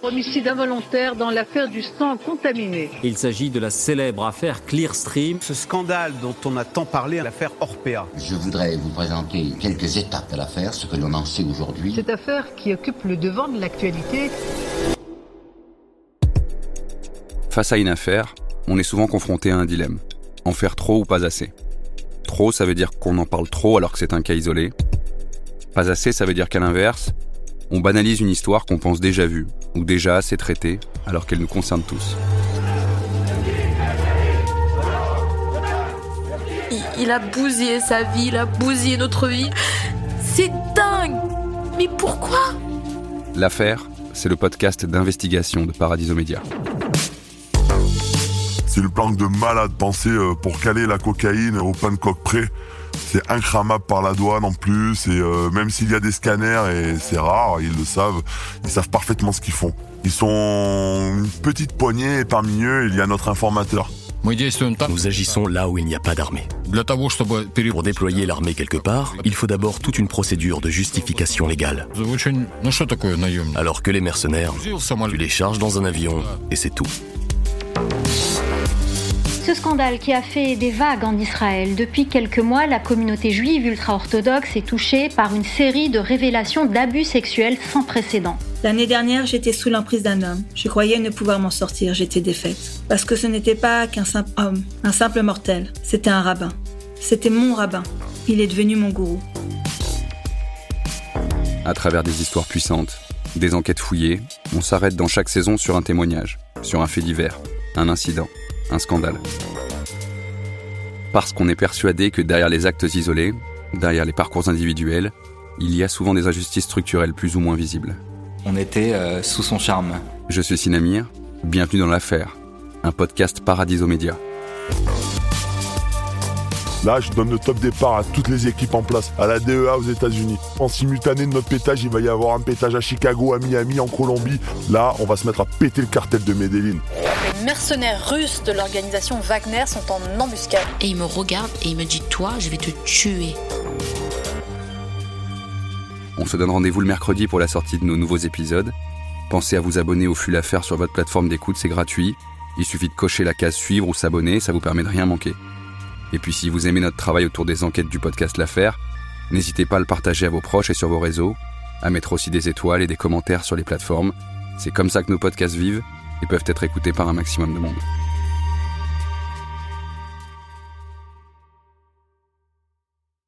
Homicide involontaire dans l'affaire du sang contaminé. Il s'agit de la célèbre affaire Clearstream. Ce scandale dont on a tant parlé, l'affaire Orpea. Je voudrais vous présenter quelques étapes de l'affaire, ce que l'on en sait aujourd'hui. Cette affaire qui occupe le devant de l'actualité. Face à une affaire, on est souvent confronté à un dilemme. En faire trop ou pas assez. Trop, ça veut dire qu'on en parle trop alors que c'est un cas isolé. Pas assez, ça veut dire qu'à l'inverse, on banalise une histoire qu'on pense déjà vue ou déjà assez traitée alors qu'elle nous concerne tous. Il a bousillé sa vie, il a bousillé notre vie. C'est dingue Mais pourquoi? L'affaire, c'est le podcast d'investigation de Paradiso Média. C'est le plan de malade pensé euh, pour caler la cocaïne au pain de coque près. C'est incramable par la douane en plus, et euh, même s'il y a des scanners, et c'est rare, ils le savent, ils savent parfaitement ce qu'ils font. Ils sont une petite poignée, et parmi eux, il y a notre informateur. Nous agissons là où il n'y a pas d'armée. Pour déployer l'armée quelque part, il faut d'abord toute une procédure de justification légale. Alors que les mercenaires, tu les charges dans un avion et c'est tout. Ce scandale qui a fait des vagues en Israël. Depuis quelques mois, la communauté juive ultra-orthodoxe est touchée par une série de révélations d'abus sexuels sans précédent. L'année dernière, j'étais sous l'emprise d'un homme. Je croyais ne pouvoir m'en sortir, j'étais défaite. Parce que ce n'était pas qu'un simple homme, un simple mortel. C'était un rabbin. C'était mon rabbin. Il est devenu mon gourou. À travers des histoires puissantes, des enquêtes fouillées, on s'arrête dans chaque saison sur un témoignage, sur un fait divers, un incident, un scandale. Parce qu'on est persuadé que derrière les actes isolés, derrière les parcours individuels, il y a souvent des injustices structurelles plus ou moins visibles. On était euh, sous son charme. Je suis Sinamir, bienvenue dans l'affaire, un podcast Paradiso Média. Là, je donne le top départ à toutes les équipes en place, à la DEA aux États-Unis. En simultané de notre pétage, il va y avoir un pétage à Chicago, à Miami, en Colombie. Là, on va se mettre à péter le cartel de Medellin. Les mercenaires russes de l'organisation Wagner sont en embuscade. Et il me regarde et il me dit Toi, je vais te tuer. On se donne rendez-vous le mercredi pour la sortie de nos nouveaux épisodes. Pensez à vous abonner au Flux l'affaire sur votre plateforme d'écoute, c'est gratuit. Il suffit de cocher la case suivre ou s'abonner, ça vous permet de rien manquer. Et puis si vous aimez notre travail autour des enquêtes du podcast L'affaire, n'hésitez pas à le partager à vos proches et sur vos réseaux, à mettre aussi des étoiles et des commentaires sur les plateformes. C'est comme ça que nos podcasts vivent et peuvent être écoutés par un maximum de monde.